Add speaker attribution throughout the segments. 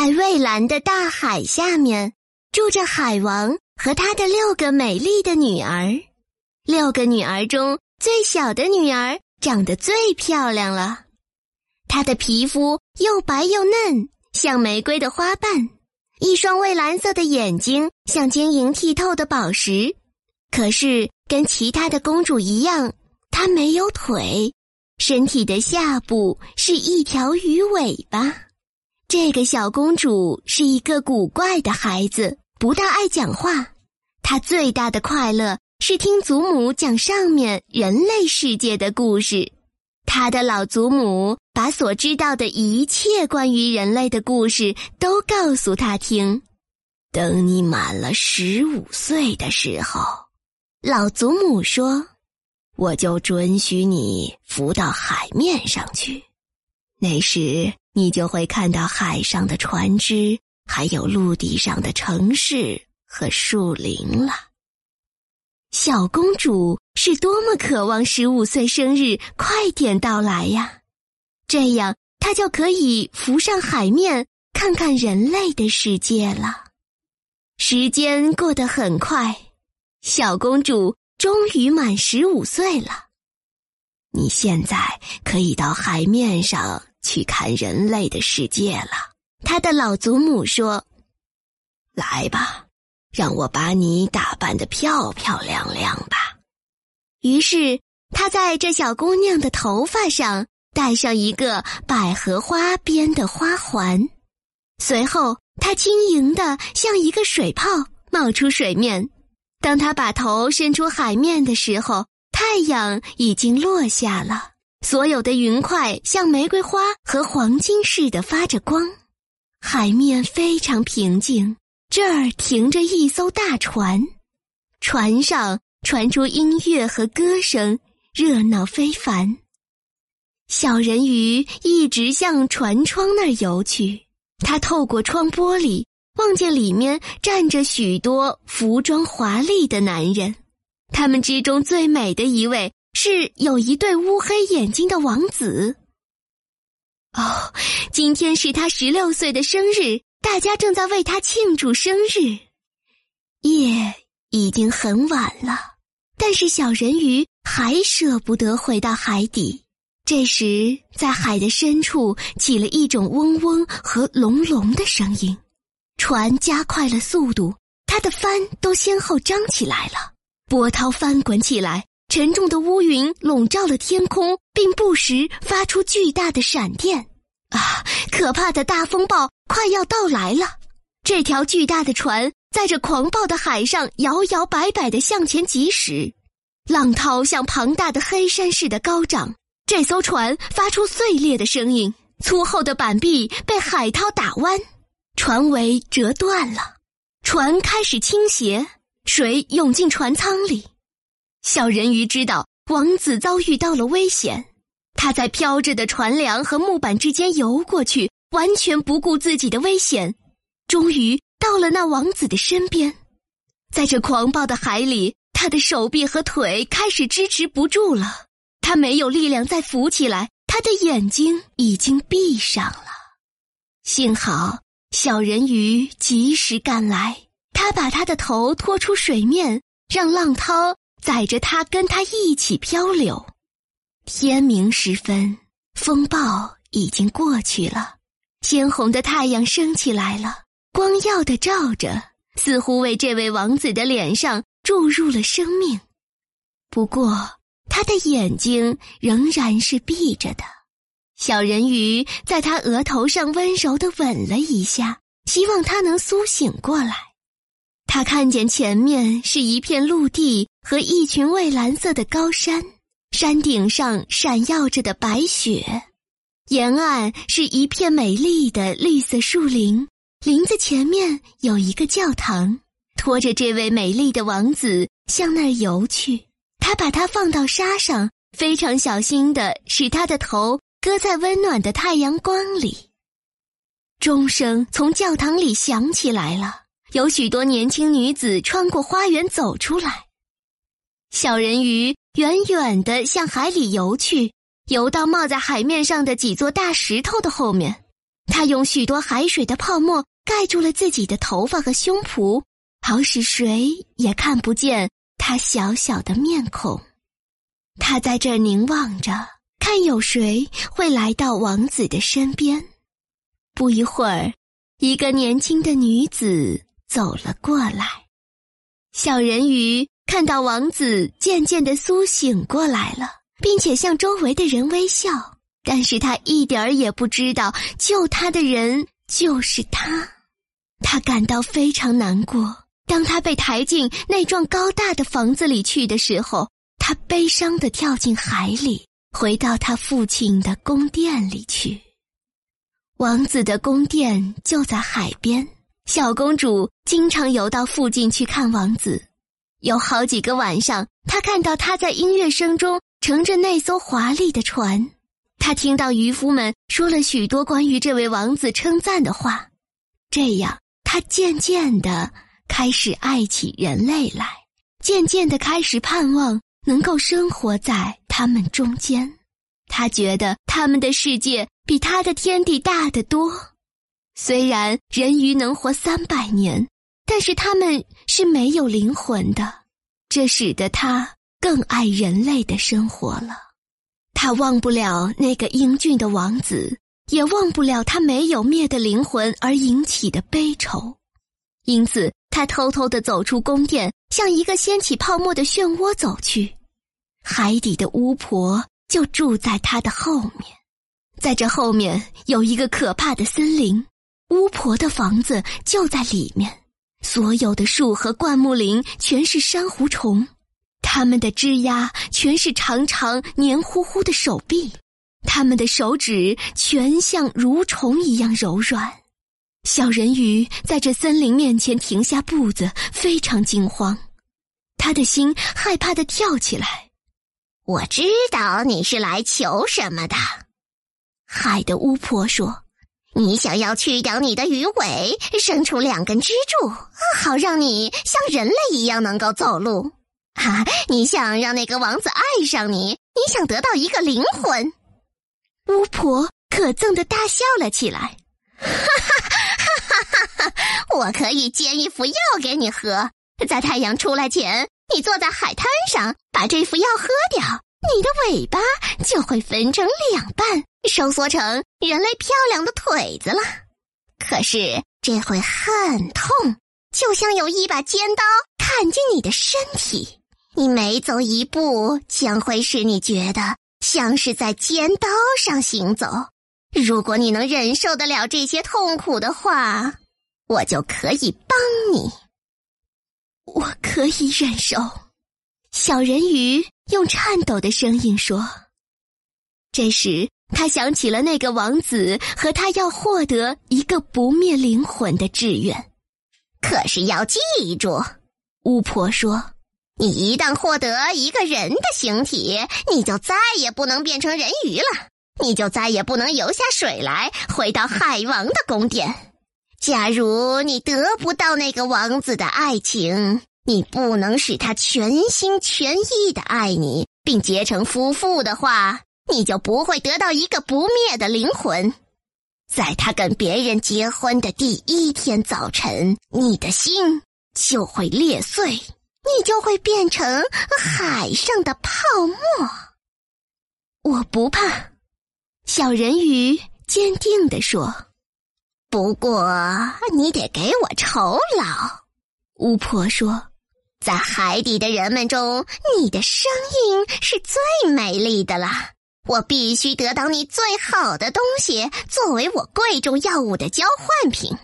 Speaker 1: 在蔚蓝的大海下面，住着海王和他的六个美丽的女儿。六个女儿中最小的女儿长得最漂亮了，她的皮肤又白又嫩，像玫瑰的花瓣，一双蔚蓝色的眼睛像晶莹剔透的宝石。可是跟其他的公主一样，她没有腿，身体的下部是一条鱼尾巴。这个小公主是一个古怪的孩子，不大爱讲话。她最大的快乐是听祖母讲上面人类世界的故事。她的老祖母把所知道的一切关于人类的故事都告诉她听。等你满了十五岁的时候，老祖母说：“我就准许你浮到海面上去。那时。”你就会看到海上的船只，还有陆地上的城市和树林了。小公主是多么渴望十五岁生日快点到来呀！这样她就可以浮上海面，看看人类的世界了。时间过得很快，小公主终于满十五岁了。你现在可以到海面上。去看人类的世界了。他的老祖母说：“来吧，让我把你打扮的漂漂亮亮吧。”于是他在这小姑娘的头发上戴上一个百合花编的花环，随后她轻盈的像一个水泡冒出水面。当她把头伸出海面的时候，太阳已经落下了。所有的云块像玫瑰花和黄金似的发着光，海面非常平静。这儿停着一艘大船，船上传出音乐和歌声，热闹非凡。小人鱼一直向船窗那儿游去，他透过窗玻璃望见里面站着许多服装华丽的男人，他们之中最美的一位。是有一对乌黑眼睛的王子。哦，今天是他十六岁的生日，大家正在为他庆祝生日。夜已经很晚了，但是小人鱼还舍不得回到海底。这时，在海的深处起了一种嗡嗡和隆隆的声音，船加快了速度，它的帆都先后张起来了，波涛翻滚起来。沉重的乌云笼罩了天空，并不时发出巨大的闪电。啊，可怕的大风暴快要到来了！这条巨大的船在这狂暴的海上摇摇摆摆地向前疾驶，浪涛像庞大的黑山似的高涨。这艘船发出碎裂的声音，粗厚的板壁被海涛打弯，船尾折断了，船开始倾斜，水涌进船舱里。小人鱼知道王子遭遇到了危险，他在飘着的船梁和木板之间游过去，完全不顾自己的危险。终于到了那王子的身边，在这狂暴的海里，他的手臂和腿开始支持不住了，他没有力量再浮起来，他的眼睛已经闭上了。幸好小人鱼及时赶来，他把他的头拖出水面，让浪涛。载着他跟他一起漂流。天明时分，风暴已经过去了，鲜红的太阳升起来了，光耀的照着，似乎为这位王子的脸上注入了生命。不过，他的眼睛仍然是闭着的。小人鱼在他额头上温柔的吻了一下，希望他能苏醒过来。他看见前面是一片陆地和一群蔚蓝色的高山，山顶上闪耀着的白雪，沿岸是一片美丽的绿色树林，林子前面有一个教堂，拖着这位美丽的王子向那儿游去。他把他放到沙上，非常小心的使他的头搁在温暖的太阳光里。钟声从教堂里响起来了。有许多年轻女子穿过花园走出来，小人鱼远远地向海里游去，游到冒在海面上的几座大石头的后面。他用许多海水的泡沫盖住了自己的头发和胸脯，好使谁也看不见他小小的面孔。他在这凝望着，看有谁会来到王子的身边。不一会儿，一个年轻的女子走了过来。小人鱼看到王子渐渐的苏醒过来了，并且向周围的人微笑，但是他一点儿也不知道救他的人就是他。他感到非常难过。当他被抬进那幢高大的房子里去的时候，他悲伤的跳进海里，回到他父亲的宫殿里去。王子的宫殿就在海边。小公主经常游到附近去看王子，有好几个晚上，她看到他在音乐声中乘着那艘华丽的船。她听到渔夫们说了许多关于这位王子称赞的话，这样她渐渐的开始爱起人类来，渐渐的开始盼望能够生活在他们中间。她觉得他们的世界比她的天地大得多。虽然人鱼能活三百年，但是他们是没有灵魂的，这使得他更爱人类的生活了。他忘不了那个英俊的王子，也忘不了他没有灭的灵魂而引起的悲愁，因此他偷偷的走出宫殿，向一个掀起泡沫的漩涡走去。海底的巫婆就住在他的后面，在这后面有一个可怕的森林。巫婆的房子就在里面，所有的树和灌木林全是珊瑚虫，它们的枝丫全是长长黏糊糊的手臂，它们的手指全像蠕虫一样柔软。小人鱼在这森林面前停下步子，非常惊慌，他的心害怕的跳起来。
Speaker 2: 我知道你是来求什么的，
Speaker 1: 海的巫婆说。
Speaker 2: 你想要去掉你的鱼尾，生出两根支柱，好让你像人类一样能够走路。啊，你想让那个王子爱上你，你想得到一个灵魂。
Speaker 1: 巫婆可憎的大笑了起来，
Speaker 2: 哈哈哈哈哈哈！我可以煎一副药给你喝，在太阳出来前，你坐在海滩上，把这副药喝掉，你的尾巴就会分成两半。收缩成人类漂亮的腿子了，可是这会很痛，就像有一把尖刀砍进你的身体。你每走一步，将会使你觉得像是在尖刀上行走。如果你能忍受得了这些痛苦的话，我就可以帮你。
Speaker 1: 我可以忍受。小人鱼用颤抖的声音说。这时。他想起了那个王子和他要获得一个不灭灵魂的志愿，
Speaker 2: 可是要记住，
Speaker 1: 巫婆说：“
Speaker 2: 你一旦获得一个人的形体，你就再也不能变成人鱼了，你就再也不能游下水来回到海王的宫殿。假如你得不到那个王子的爱情，你不能使他全心全意的爱你，并结成夫妇的话。”你就不会得到一个不灭的灵魂，在他跟别人结婚的第一天早晨，你的心就会裂碎，你就会变成海上的泡沫。
Speaker 1: 我不怕，小人鱼坚定地说。
Speaker 2: 不过你得给我酬劳。
Speaker 1: 巫婆说，
Speaker 2: 在海底的人们中，你的声音是最美丽的了。我必须得到你最好的东西，作为我贵重药物的交换品。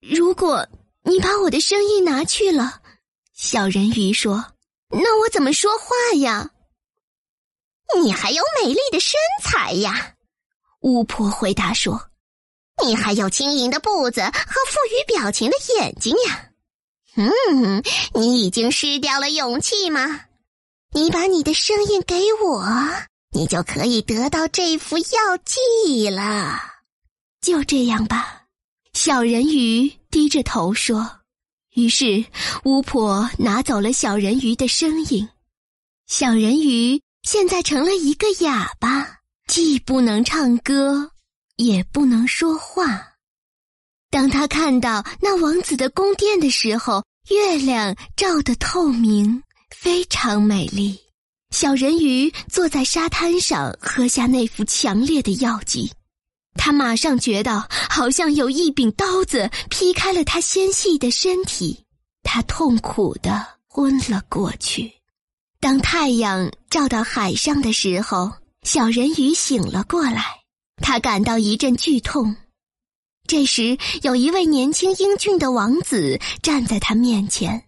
Speaker 1: 如果你把我的声音拿去了，小人鱼说：“那我怎么说话呀？”
Speaker 2: 你还有美丽的身材呀，
Speaker 1: 巫婆回答说：“
Speaker 2: 你还有轻盈的步子和富于表情的眼睛呀。”嗯，你已经失掉了勇气吗？你把你的声音给我。你就可以得到这副药剂了。
Speaker 1: 就这样吧，小人鱼低着头说。于是巫婆拿走了小人鱼的声音。小人鱼现在成了一个哑巴，既不能唱歌，也不能说话。当他看到那王子的宫殿的时候，月亮照得透明，非常美丽。小人鱼坐在沙滩上，喝下那副强烈的药剂。他马上觉得好像有一柄刀子劈开了他纤细的身体，他痛苦的昏了过去。当太阳照到海上的时候，小人鱼醒了过来，他感到一阵剧痛。这时，有一位年轻英俊的王子站在他面前，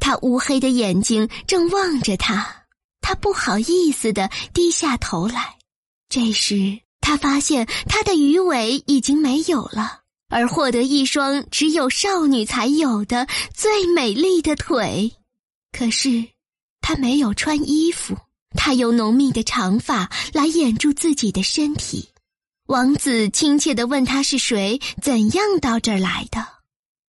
Speaker 1: 他乌黑的眼睛正望着他。他不好意思的低下头来。这时，他发现他的鱼尾已经没有了，而获得一双只有少女才有的最美丽的腿。可是，他没有穿衣服，他用浓密的长发来掩住自己的身体。王子亲切地问他是谁，怎样到这儿来的。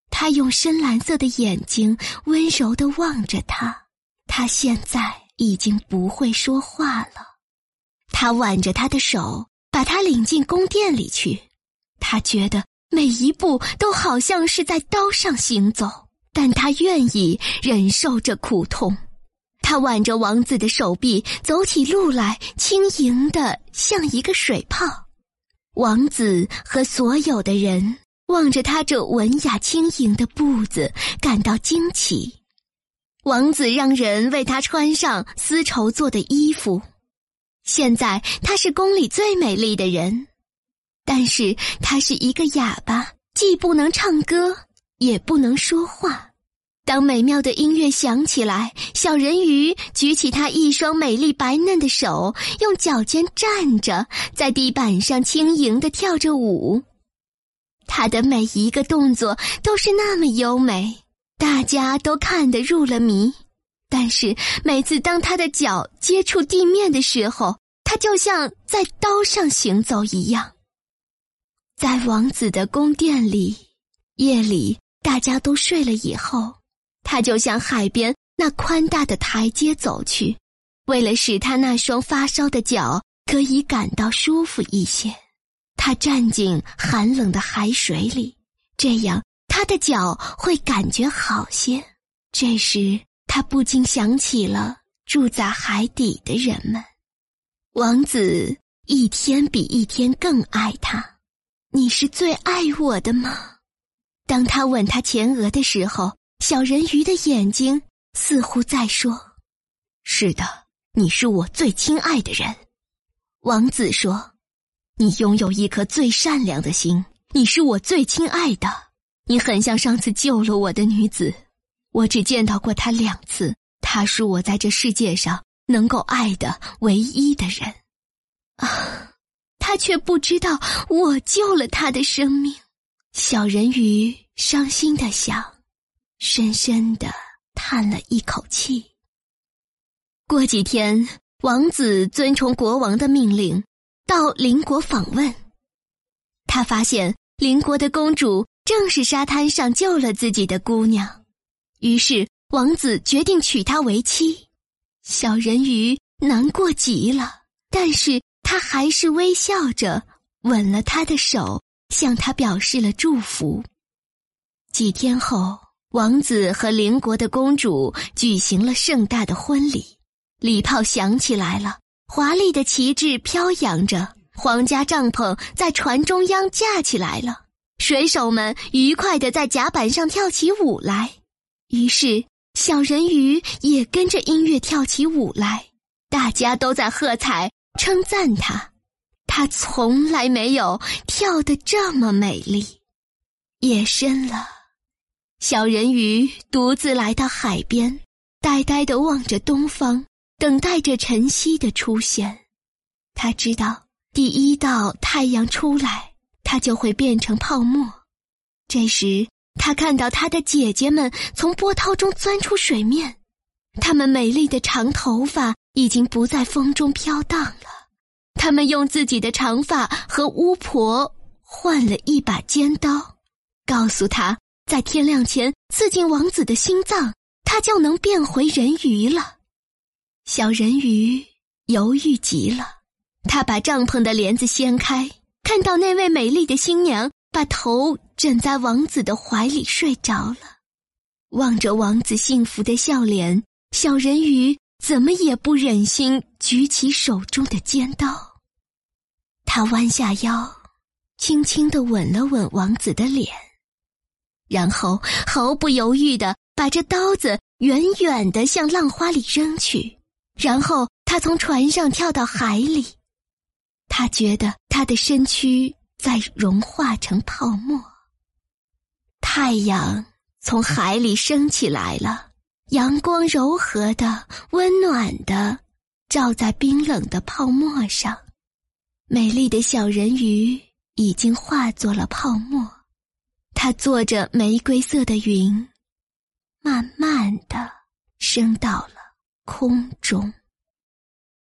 Speaker 1: 他用深蓝色的眼睛温柔地望着他。他现在已经不会说话了。他挽着他的手，把他领进宫殿里去。他觉得每一步都好像是在刀上行走，但他愿意忍受这苦痛。他挽着王子的手臂，走起路来轻盈的像一个水泡。王子和所有的人望着他这文雅轻盈的步子，感到惊奇。王子让人为他穿上丝绸做的衣服。现在他是宫里最美丽的人，但是他是一个哑巴，既不能唱歌，也不能说话。当美妙的音乐响起来，小人鱼举起他一双美丽白嫩的手，用脚尖站着，在地板上轻盈的跳着舞。他的每一个动作都是那么优美，大家都看得入了迷。但是每次当他的脚接触地面的时候，他就像在刀上行走一样。在王子的宫殿里，夜里大家都睡了以后。他就向海边那宽大的台阶走去，为了使他那双发烧的脚可以感到舒服一些，他站进寒冷的海水里，这样他的脚会感觉好些。这时，他不禁想起了住在海底的人们。王子一天比一天更爱他，你是最爱我的吗？当他吻他前额的时候。小人鱼的眼睛似乎在说：“是的，你是我最亲爱的人。”王子说：“你拥有一颗最善良的心，你是我最亲爱的。你很像上次救了我的女子，我只见到过她两次。她是我在这世界上能够爱的唯一的人。啊，他却不知道我救了他的生命。”小人鱼伤心的想。深深的叹了一口气。过几天，王子遵从国王的命令，到邻国访问。他发现邻国的公主正是沙滩上救了自己的姑娘，于是王子决定娶她为妻。小人鱼难过极了，但是他还是微笑着吻了她的手，向她表示了祝福。几天后。王子和邻国的公主举行了盛大的婚礼，礼炮响起来了，华丽的旗帜飘扬着，皇家帐篷在船中央架起来了，水手们愉快地在甲板上跳起舞来，于是小人鱼也跟着音乐跳起舞来，大家都在喝彩称赞他，他从来没有跳得这么美丽。夜深了。小人鱼独自来到海边，呆呆地望着东方，等待着晨曦的出现。他知道，第一道太阳出来，它就会变成泡沫。这时，他看到他的姐姐们从波涛中钻出水面，她们美丽的长头发已经不在风中飘荡了。她们用自己的长发和巫婆换了一把尖刀，告诉他。在天亮前刺进王子的心脏，他就能变回人鱼了。小人鱼犹豫极了，他把帐篷的帘子掀开，看到那位美丽的新娘把头枕在王子的怀里睡着了，望着王子幸福的笑脸，小人鱼怎么也不忍心举起手中的尖刀。他弯下腰，轻轻地吻了吻王子的脸，然后毫不犹豫地把这刀子远远地向浪花里扔去，然后他从船上跳到海里。他觉得他的身躯在融化成泡沫。太阳从海里升起来了，阳光柔和的、温暖的，照在冰冷的泡沫上。美丽的小人鱼已经化作了泡沫，它坐着玫瑰色的云，慢慢的升到了空中。